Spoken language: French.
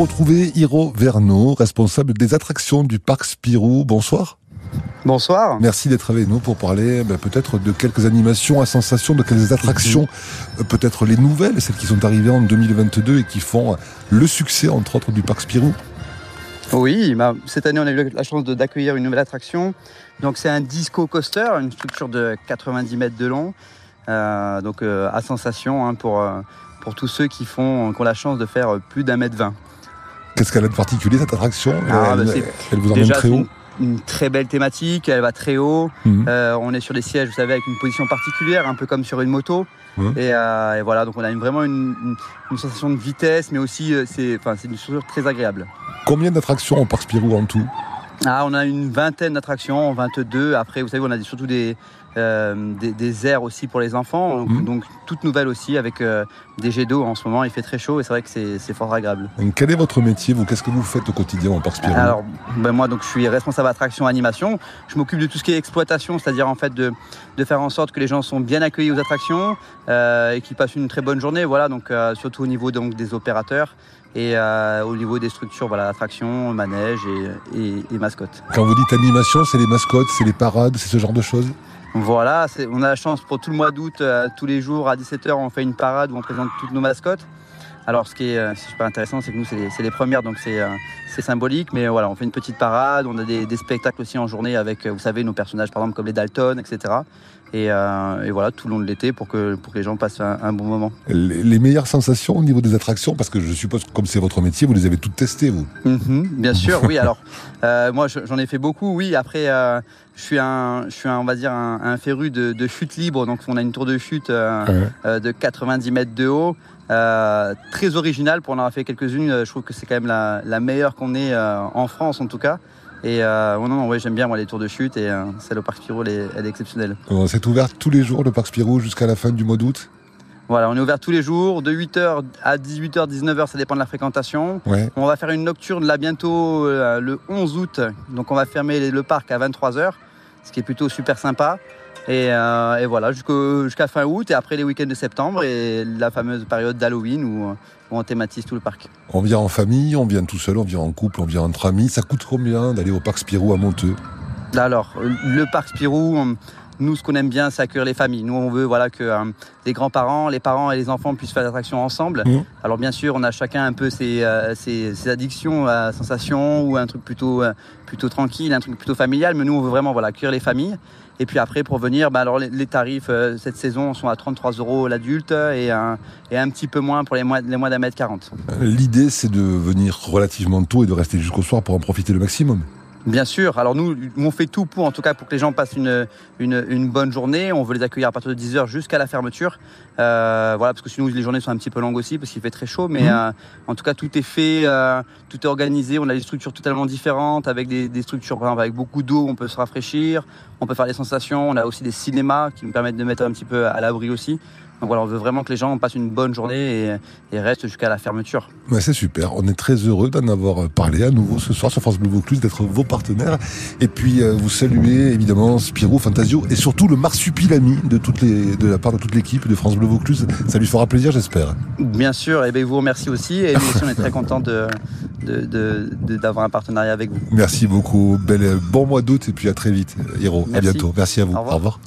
retrouver Hiro Verno, responsable des attractions du parc Spirou. Bonsoir. Bonsoir. Merci d'être avec nous pour parler ben, peut-être de quelques animations à sensation, de quelques attractions, euh, peut-être les nouvelles, celles qui sont arrivées en 2022 et qui font le succès, entre autres, du parc Spirou. Oui, bah, cette année, on a eu la chance d'accueillir une nouvelle attraction. Donc, c'est un disco coaster, une structure de 90 mètres de long. Euh, donc, euh, à sensation hein, pour, euh, pour tous ceux qui, font, qui ont la chance de faire plus d'un mètre vingt. Qu'est-ce qu'elle a de particulier, cette attraction? Ah, elle, bah, elle vous emmène Déjà, très haut une, très belle thématique, elle va très haut. Mhm. Euh, on est sur des sièges, vous savez, avec une position particulière, un peu comme sur une moto. Et, euh, et voilà, donc on a une- vraiment une, une- une sensation de vitesse, mais aussi euh, c'est enfin, c'est une structure très agréable. Combien d'attractions au parc Spirou en tout? Ah, on a une vingtaine d'attractions, 22. Après, vous savez, on a surtout des, euh, des, des aires aussi pour les enfants. Donc, Mhm. donc, toute nouvelle aussi avec euh, des jets d'eau en ce moment. Il fait très chaud et c'est vrai que c'est fort agréable. Quel est votre métier, vous? Qu'est-ce que vous faites au quotidien au parc Alors, ben moi, donc, je suis responsable attraction animation. Je m'occupe de tout ce qui est exploitation, c'est-à-dire en fait de, de faire en sorte que les gens sont bien accueillis aux attractions euh, et qu'ils passent une très bonne journée. Voilà, donc surtout au niveau donc des opérateurs et euh, au niveau des structures, voilà, attractions, manèges et, et, et mascottes. Quand vous dites animation, c'est les mascottes, c'est les parades, c'est ce genre de choses? Voilà, on a la chance pour tout le mois d'août, euh, tous les jours à 17h, on fait une parade où on présente toutes nos mascottes. Alors, ce qui est euh, super intéressant, c'est que nous, c'est les, premières, donc c'est euh, c'est symbolique. Mais voilà, on fait une petite parade, on a des, des spectacles aussi en journée avec, euh, vous savez, nos personnages, par exemple, comme les Dalton, etc. Et, et voilà, tout le long de l'été pour que, pour que les gens passent un, un bon moment. les, les meilleures sensations au niveau des attractions Parce que je suppose que comme c'est votre métier, vous les avez toutes testées, vous. Mhm, bien sûr, oui. Alors, moi, je- j'en ai fait beaucoup. Oui, après, je suis un, je suis un, on va dire un, un féru de, de chute libre. Donc, on a une tour de chute euh, Ouais. euh, de 90 mètres de haut, euh, très originale. Pour en avoir fait quelques-unes, euh, je trouve que c'est quand même la, la meilleure qu'on ait euh, en France, en tout cas. Et euh, non, non, ouais, j'aime bien moi les tours de chute et celle au parc Spirou, elle est, elle est exceptionnelle. C'est ouvert tous les jours, le parc Spirou, jusqu'à la fin du mois d'août? Voilà, on est ouvert tous les jours, de 8h à 18h, 19h, ça dépend de la fréquentation. Ouais. On va faire une nocturne là bientôt le 11 août. Donc on va fermer le parc à 23h, ce qui est plutôt super sympa. Et, euh, et voilà, jusqu'à fin août et après les week-ends de septembre et la fameuse période d'Halloween où, où on thématise tout le parc. On vient en famille, on vient tout seul, on vient en couple, on vient entre amis. Ça coûte combien d'aller au parc Spirou à Monteux? Alors, le parc Spirou, nous, ce qu'on aime bien, c'est accueillir les familles. Nous, on veut voilà, que euh, les grands-parents, les parents et les enfants puissent faire l'attraction ensemble. Mhm. Alors, bien sûr, on a chacun un peu ses, euh, ses- ses addictions à sensations ou un truc plutôt, euh, plutôt tranquille, un truc plutôt familial. Mais nous, on veut vraiment voilà, accueillir les familles. Et puis après, pour venir, bah, alors, les, les tarifs euh, cette saison sont à 33 euros l'adulte et, un- et un petit peu moins pour les moins, les moins d'un mètre 40. L'idée, c'est de venir relativement tôt et de rester jusqu'au soir pour en profiter le maximum. Bien sûr. Alors nous, on fait tout pour, en tout cas, pour que les gens passent une, une, une bonne journée. On veut les accueillir à partir de 10h jusqu'à la fermeture. Euh, voilà, parce que sinon les journées sont un petit peu longues aussi, parce qu'il fait très chaud. Mais Mhm. euh, en tout cas, tout est fait, euh, tout est organisé. On a des structures totalement différentes, avec des, des structures, par exemple, avec beaucoup d'eau, on peut se rafraîchir, on peut faire des sensations. On a aussi des cinémas qui nous permettent de mettre un petit peu à l'abri aussi. Donc voilà, on veut vraiment que les gens passent une bonne journée et, et restent jusqu'à la fermeture. C'est super. On est très heureux d'en avoir parlé à nouveau ce soir sur France Bleu Vaucluse, d'être vos partenaires. Et puis, euh, vous saluez évidemment Spirou, Fantasio et surtout le marsupilami de, toutes les, de la part de toute l'équipe de France Bleu Vaucluse. Ça lui fera plaisir, j'espère. Bien sûr, et bien, vous remercie aussi. Et nous aussi, on est très contents de, de- de- de- d'avoir un partenariat avec vous. Merci beaucoup. Bel, bon mois d'août et puis à très vite, Hiro. À bientôt. Merci à vous. Au revoir. Au revoir.